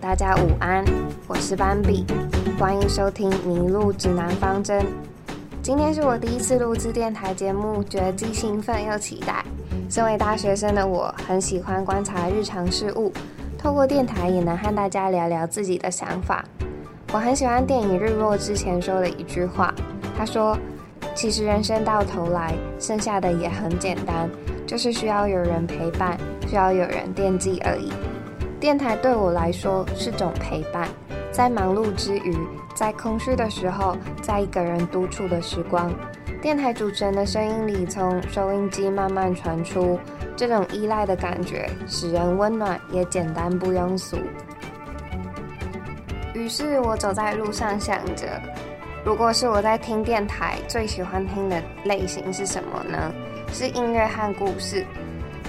大家午安，我是斑比，欢迎收听《迷路指南方针》。今天是我第一次录制电台节目，觉得既兴奋又期待。身为大学生的我，很喜欢观察日常事物，透过电台也能和大家聊聊自己的想法。我很喜欢电影《日落》之前说的一句话，他说：“其实人生到头来，剩下的也很简单，就是需要有人陪伴，需要有人惦记而已。”电台对我来说是种陪伴，在忙碌之余，在空虚的时候，在一个人独处的时光，电台主持人的声音里从收音机慢慢传出，这种依赖的感觉使人温暖，也简单不庸俗。于是我走在路上，想着，如果是我在听电台，最喜欢听的类型是什么呢？是音乐和故事。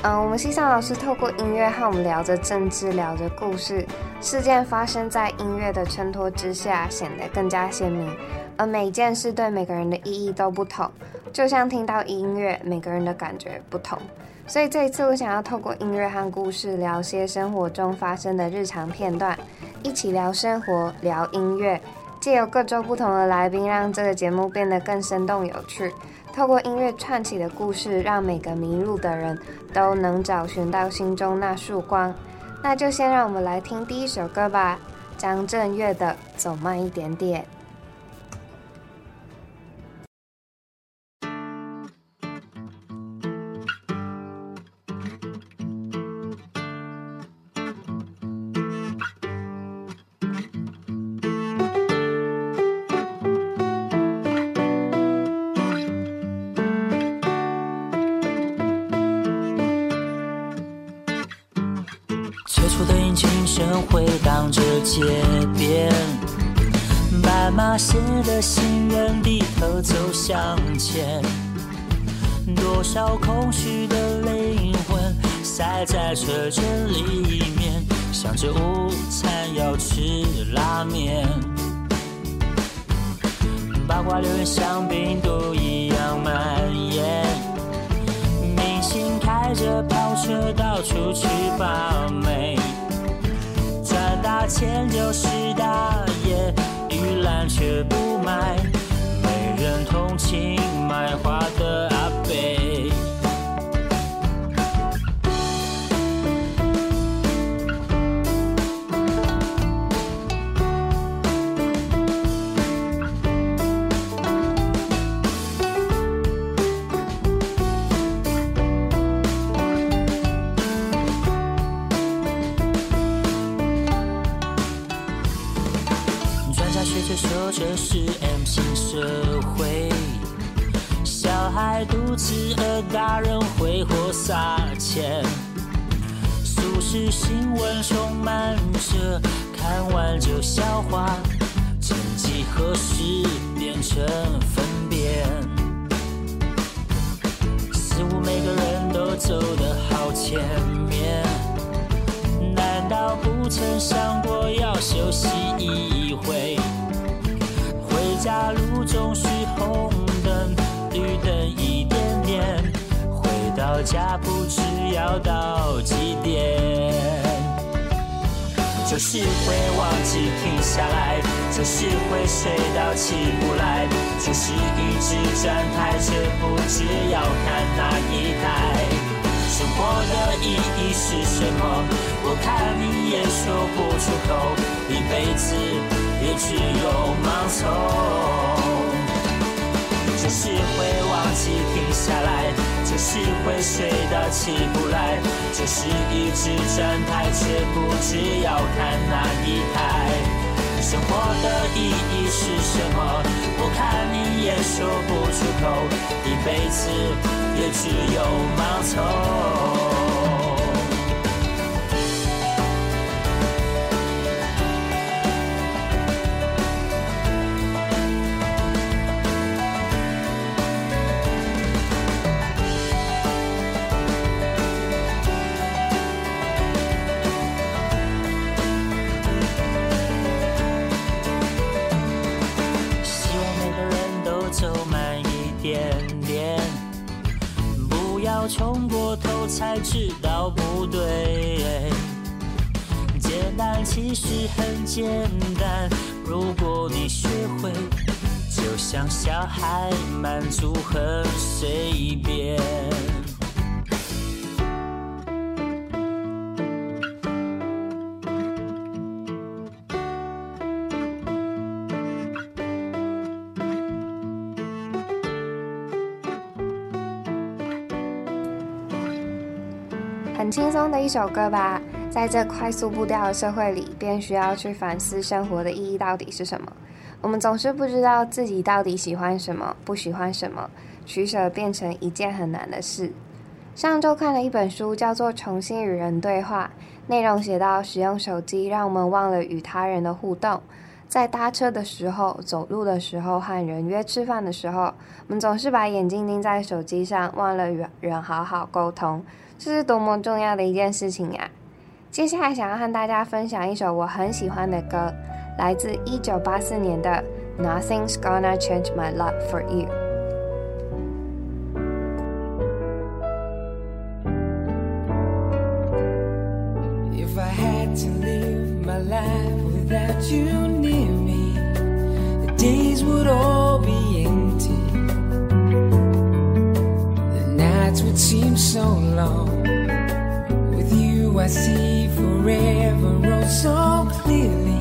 嗯，我们西上老师透过音乐和我们聊着政治，聊着故事，事件发生在音乐的衬托之下，显得更加鲜明。而每件事对每个人的意义都不同，就像听到音乐，每个人的感觉不同。所以这一次，我想要透过音乐和故事，聊些生活中发生的日常片段，一起聊生活，聊音乐，借由各州不同的来宾，让这个节目变得更生动有趣。透过音乐串起的故事，让每个迷路的人都能找寻到心中那束光。那就先让我们来听第一首歌吧，张震岳的《走慢一点点》。向前，多少空虚的灵魂塞在车阵里面，想着午餐要吃拉面，八卦留言像病毒一样蔓延，明星开着跑车到处去把妹。赚大钱就是大爷，玉兰却不买，没人同阴霾花和，大人挥霍撒钱，速食新闻充满着看完就消化，曾几何时变成粪便，似乎每个人都走得好前面，难道不曾想过要休息一回？回？家路总是红灯绿灯一点，到家不知要到几点。就是会忘记停下来，就是会睡到起不来，就是一直站台却不知要看哪一台。生活的意义是什么？我看你也说不出口，一辈子。也只有盲从，就是会忘记停下来，就是会睡到起不来，就是一直站台却不知要看哪一台。生活的意义是什么？我看你也说不出口，一辈子也只有盲从。其实很简单。如果你学会，就像小孩，满足很随便。很轻松的一首歌吧，在这快速步调的社会里，便需要去反思生活的意义到底是什么。我们总是不知道自己到底喜欢什么，不喜欢什么，取舍变成一件很难的事。上周看了一本书，叫做《重新与人对话》，内容写到，使用手机让我们忘了与他人的互动。在搭车的时候、走路的时候、和人约吃饭的时候，我们总是把眼睛盯在手机上，忘了与人好好沟通。这是多么重要的一件事情呀！接下来想要和大家分享一首我很喜欢的歌，来自一九八四年的《Nothing's Gonna Change My Love for You》。If I had to live my life without you near me, the days would all be empty. The nights would seem so long. I see forever oh so clearly.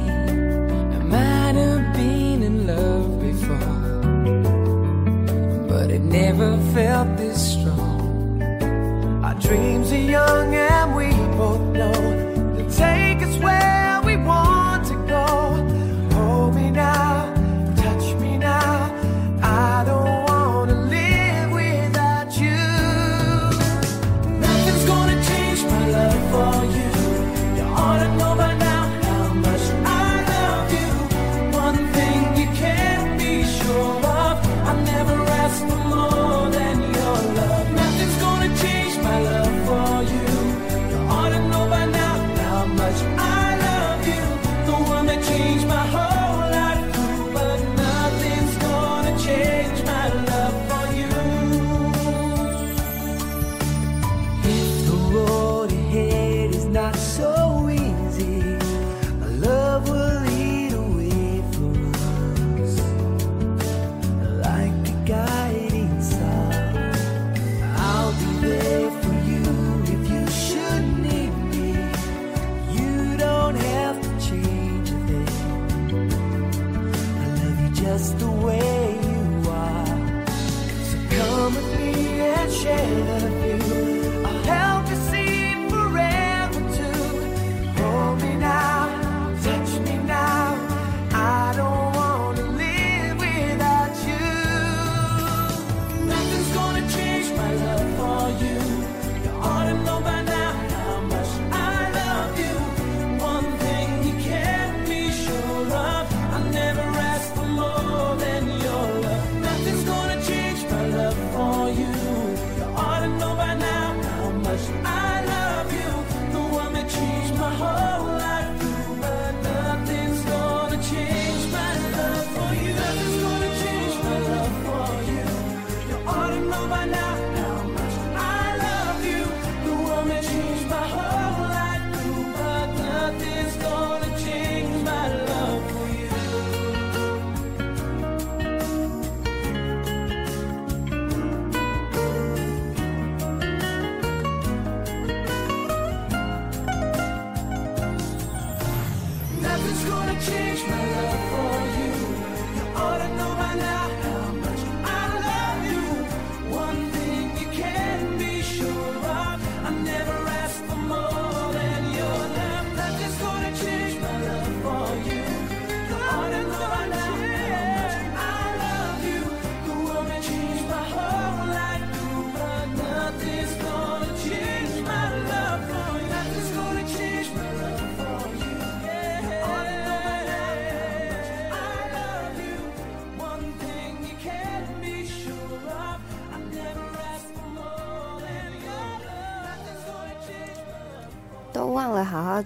I might have been in love before, but it never felt this strong. Our dreams are young and we both know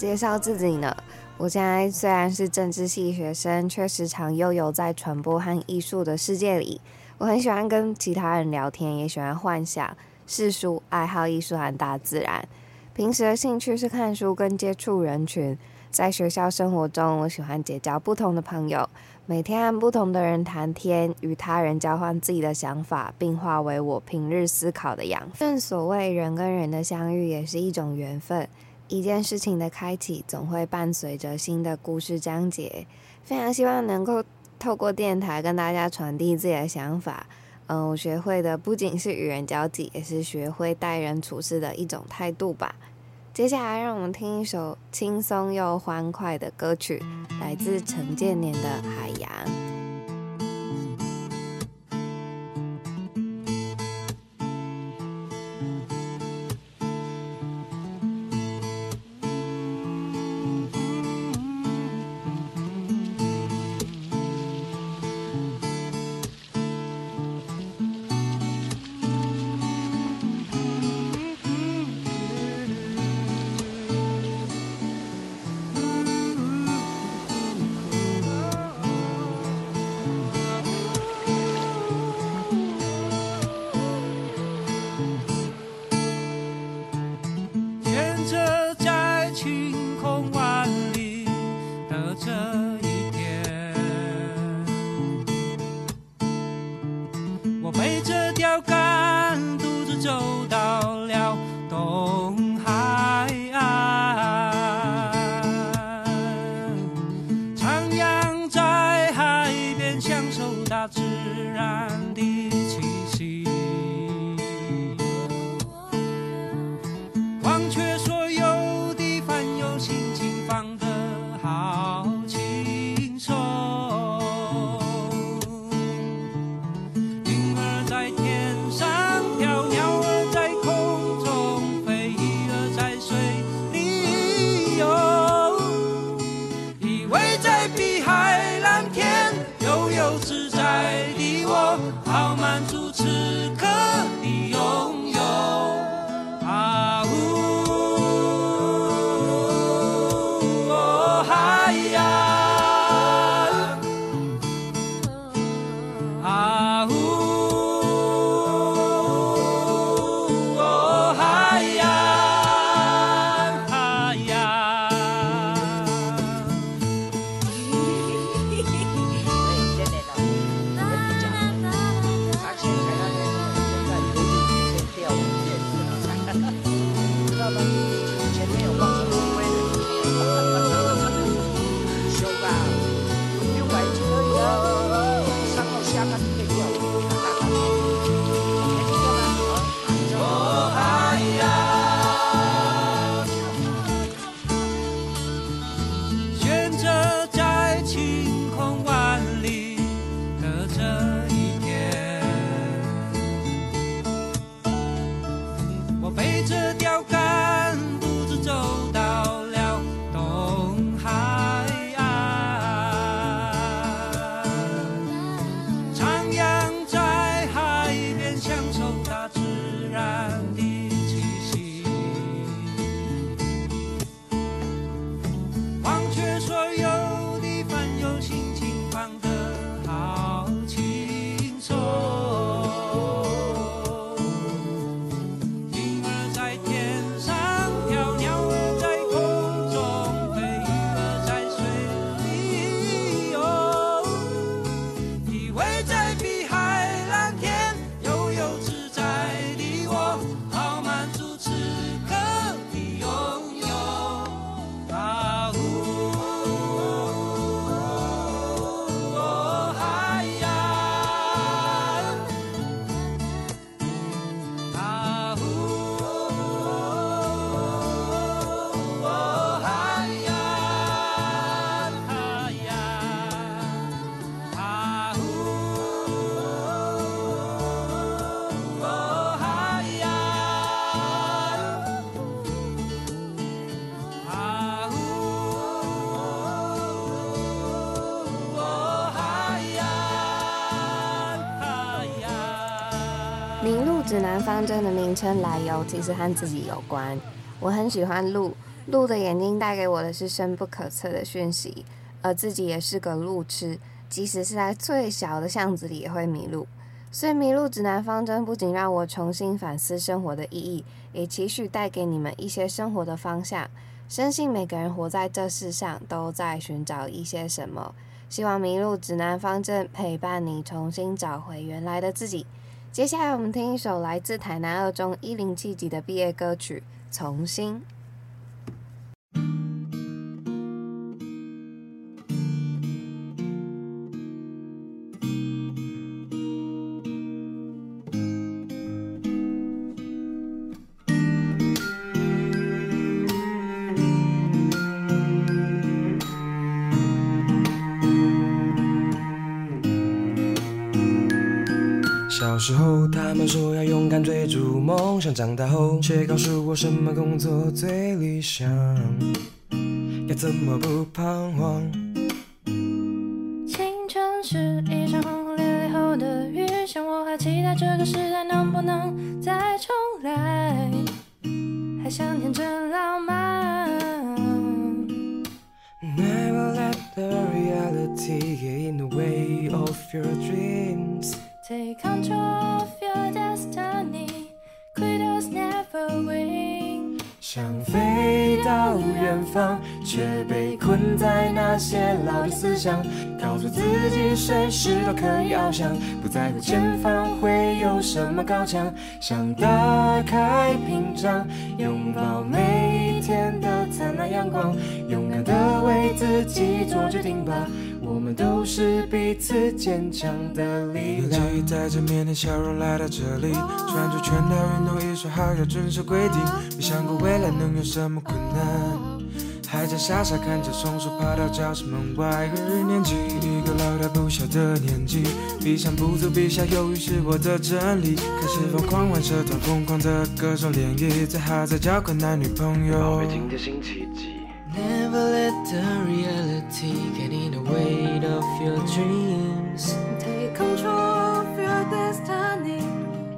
介绍自己呢。我现在虽然是政治系学生，却时常悠游在传播和艺术的世界里。我很喜欢跟其他人聊天，也喜欢幻想、世书、爱好艺术和大自然。平时的兴趣是看书跟接触人群。在学校生活中，我喜欢结交不同的朋友，每天和不同的人谈天，与他人交换自己的想法，并化为我平日思考的养分。正所谓人跟人的相遇也是一种缘分，一件事情的开启总会伴随着新的故事章节。非常希望能够透过电台跟大家传递自己的想法。嗯，我学会的不仅是与人交际，也是学会待人处事的一种态度吧。接下来，让我们听一首轻松又欢快的歌曲，来自陈建年的《海洋》。长。指南方针的名称来由其实和自己有关。我很喜欢鹿，鹿的眼睛带给我的是深不可测的讯息，而自己也是个路痴，即使是在最小的巷子里也会迷路。所以迷鹿指南方针不仅让我重新反思生活的意义，也期许带给你们一些生活的方向。深信每个人活在这世上都在寻找一些什么，希望迷路指南方针陪伴你重新找回原来的自己。接下来我们听一首来自台南二中一零七级的毕业歌曲《重新》。小时候，他们说要勇敢追逐梦想，长大后却告诉我什么工作最理想，该怎么不彷徨？青春是一场轰轰烈烈后的雨，想我还期待这个时代能不能再重来，还想天真浪漫。Never let the reality get in the way of your dreams. Take control of your destiny, quitters never win. 想飞到远方，却被困在那些老的思想。告诉自己随时都可以翱翔，不在乎前方会有什么高墙。想打开屏障，拥抱每一天的灿烂阳光，勇敢的为自己做决定吧。我们都是彼此坚强的力量。带着腼腆笑容来到这里，穿着全套运动衣，说好要遵守规定。没想过未来能有什么困难，还在傻傻看着松鼠爬到教室门外。二年级，一个老大不小的年纪，笔上不足笔下犹豫是我的真理。开始疯狂玩社团，疯狂的歌手联谊，最好再交个男女朋友。宝贝，今天星期几？Never let the reality get in the way of your dreams. Take control of your destiny,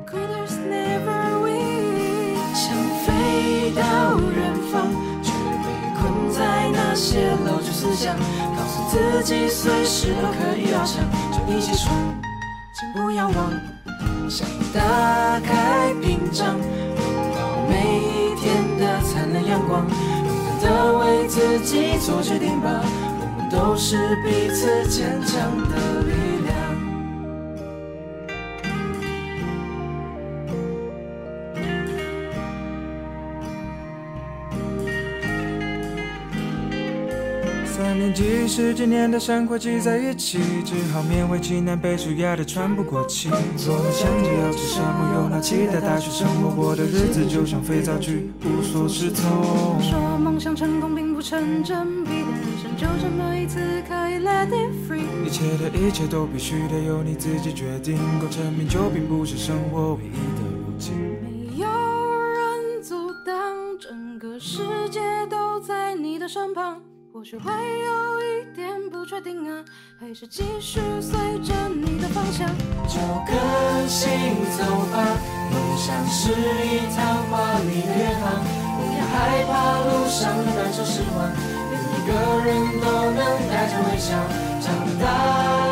quitters never win. 想飞到远方，在那些老旧思想。告诉自己随时都可以翱翔，就一起闯，请不要忘。想打开屏障，拥抱每一天的灿烂阳光。勇敢的为自己做决定吧，我们都是彼此坚强的力量。年级十几年的生活挤在一起，只好勉为其难被书，压得喘不过气。我们想着要吃什么，又哪期待大学生活过的日子就像肥皂剧，无所适从。说梦想成功并不成正比，但人生就这么一次，可以 let it free。一切的一切都必须得由你自己决定，功成名就并不是生活唯一的路径。没有人阻挡，整个世界都在你的身旁。或许会有一点不确定啊，还是继续随着你的方向，就跟心走吧。梦想是一趟华丽的远航，不要害怕路上的难受失望，每一个人都能带着微笑长大。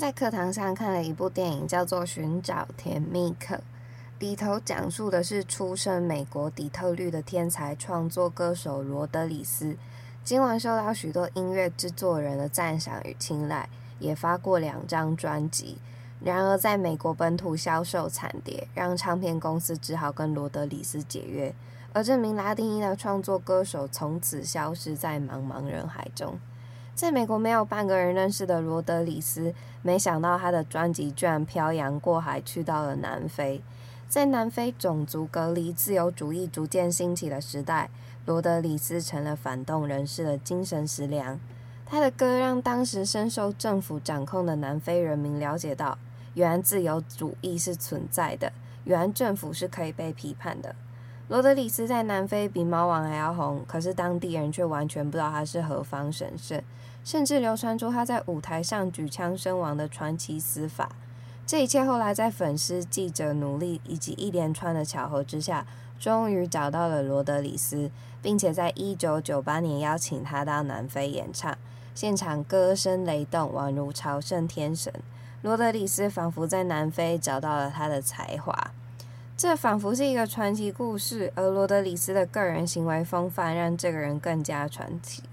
在课堂上看了一部电影，叫做《寻找甜蜜课》，里头讲述的是出生美国底特律的天才创作歌手罗德里斯，今晚受到许多音乐制作人的赞赏与青睐，也发过两张专辑。然而，在美国本土销售惨跌，让唱片公司只好跟罗德里斯解约，而这名拉丁裔的创作歌手从此消失在茫茫人海中。在美国没有半个人认识的罗德里斯，没想到他的专辑居然漂洋过海去到了南非。在南非种族隔离、自由主义逐渐兴起的时代，罗德里斯成了反动人士的精神食粮。他的歌让当时深受政府掌控的南非人民了解到，原来自由主义是存在的，原来政府是可以被批判的。罗德里斯在南非比猫王还要红，可是当地人却完全不知道他是何方神圣，甚至流传出他在舞台上举枪身亡的传奇死法。这一切后来在粉丝、记者努力以及一连串的巧合之下，终于找到了罗德里斯，并且在一九九八年邀请他到南非演唱，现场歌声雷动，宛如朝圣天神。罗德里斯仿佛在南非找到了他的才华，这仿佛是一个传奇故事，而罗德里斯的个人行为风范让这个人更加传奇。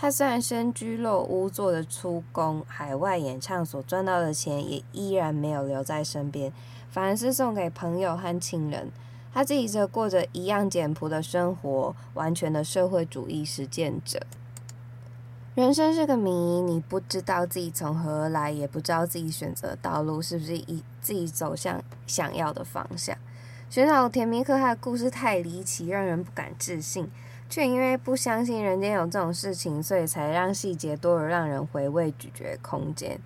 他虽然身居落屋，做的出工，海外演唱所赚到的钱也依然没有留在身边，反而是送给朋友和亲人。他自己则过着一样简朴的生活，完全的社会主义实践者。人生是个谜，你不知道自己从何而来，也不知道自己选择道路是不是以自己走向想要的方向。寻找甜蜜客他的故事太离奇，让人不敢置信。却因为不相信人间有这种事情，所以才让细节多而让人回味咀嚼空间。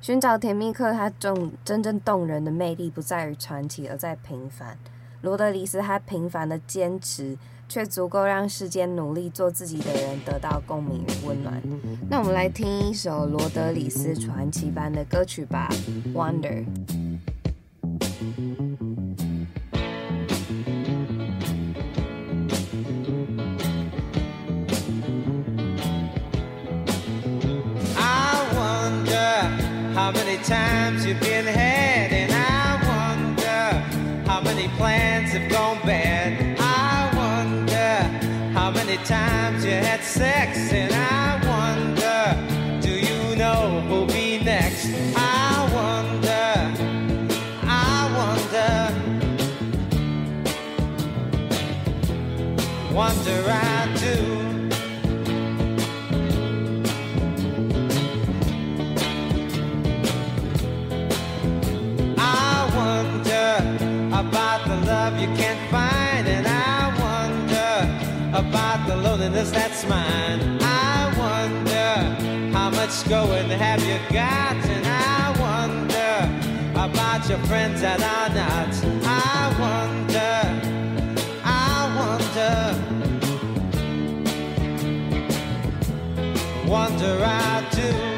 寻找甜蜜客，他重真正动人的魅力不在于传奇，而在平凡。罗德里斯他平凡的坚持，却足够让世间努力做自己的人得到共鸣与温暖。那我们来听一首罗德里斯传奇般的歌曲吧，《Wonder》。times you've been had, and I wonder how many plans have gone bad. I wonder how many times you had sex, and I you can't find. And I wonder about the loneliness that's mine. I wonder how much going have you got. And I wonder about your friends that are not. I wonder. I wonder. Wonder I do.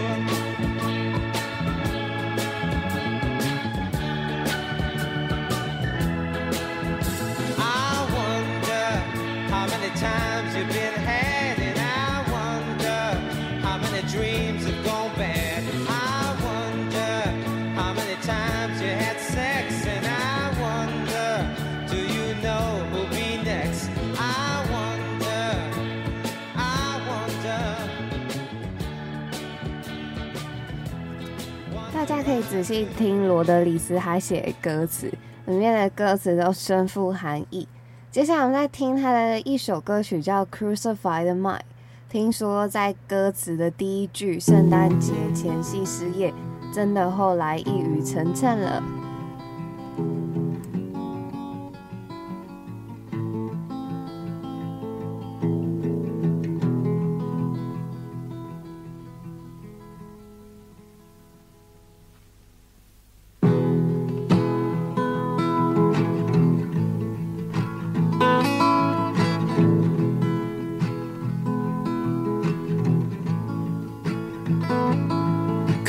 可以仔细听罗德里斯还写的歌词，里面的歌词都深富含义。接下来我们再听他的一首歌曲，叫《Crucified Mind》。听说在歌词的第一句“圣诞节前夕失业”，真的后来一语成谶了。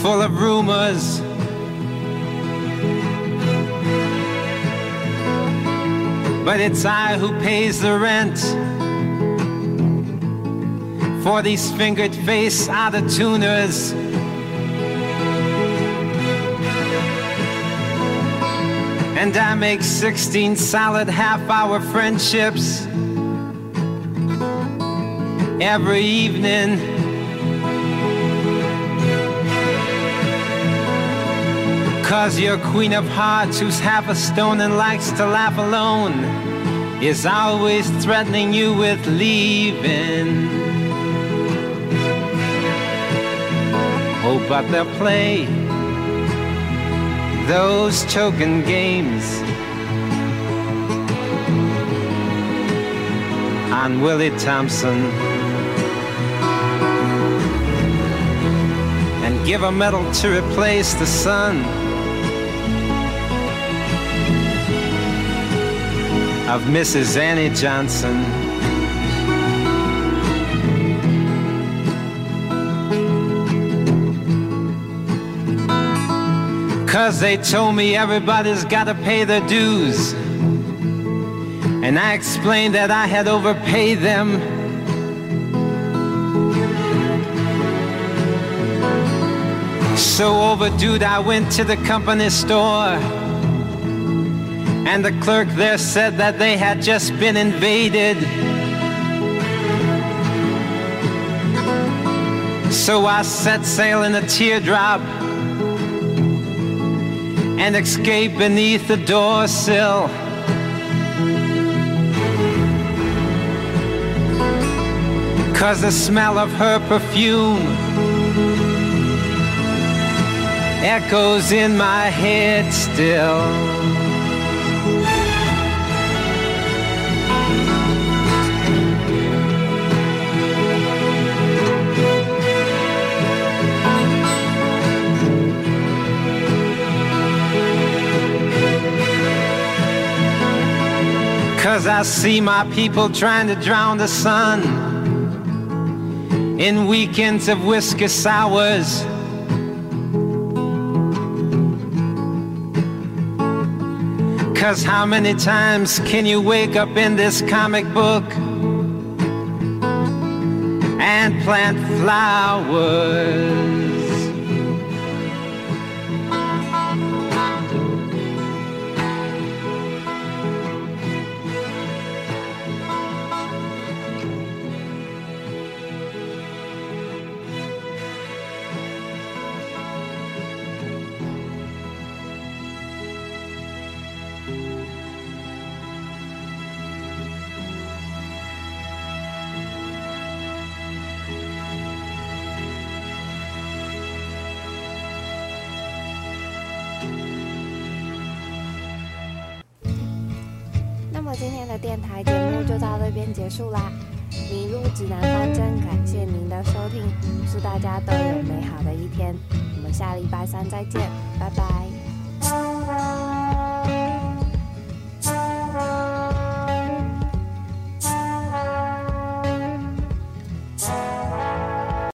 full of rumors. But it's I who pays the rent for these fingered face out of tuners. And I make 16 solid half hour friendships every evening. Cause your queen of hearts, who's half a stone and likes to laugh alone, is always threatening you with leaving. Oh, but they'll play those choking games on Willie Thompson. And give a medal to replace the sun of Mrs. Annie Johnson. Cause they told me everybody's gotta pay their dues. And I explained that I had overpaid them. So overdue, I went to the company store. And the clerk there said that they had just been invaded. So I set sail in a teardrop and escaped beneath the door sill. Cause the smell of her perfume echoes in my head still. Cause I see my people trying to drown the sun in weekends of whiskey sours. Cause how many times can you wake up in this comic book and plant flowers? 今天的电台节目就到这边结束啦！迷路指南方针，感谢您的收听，祝大家都有美好的一天，我们下礼拜三再见，拜拜。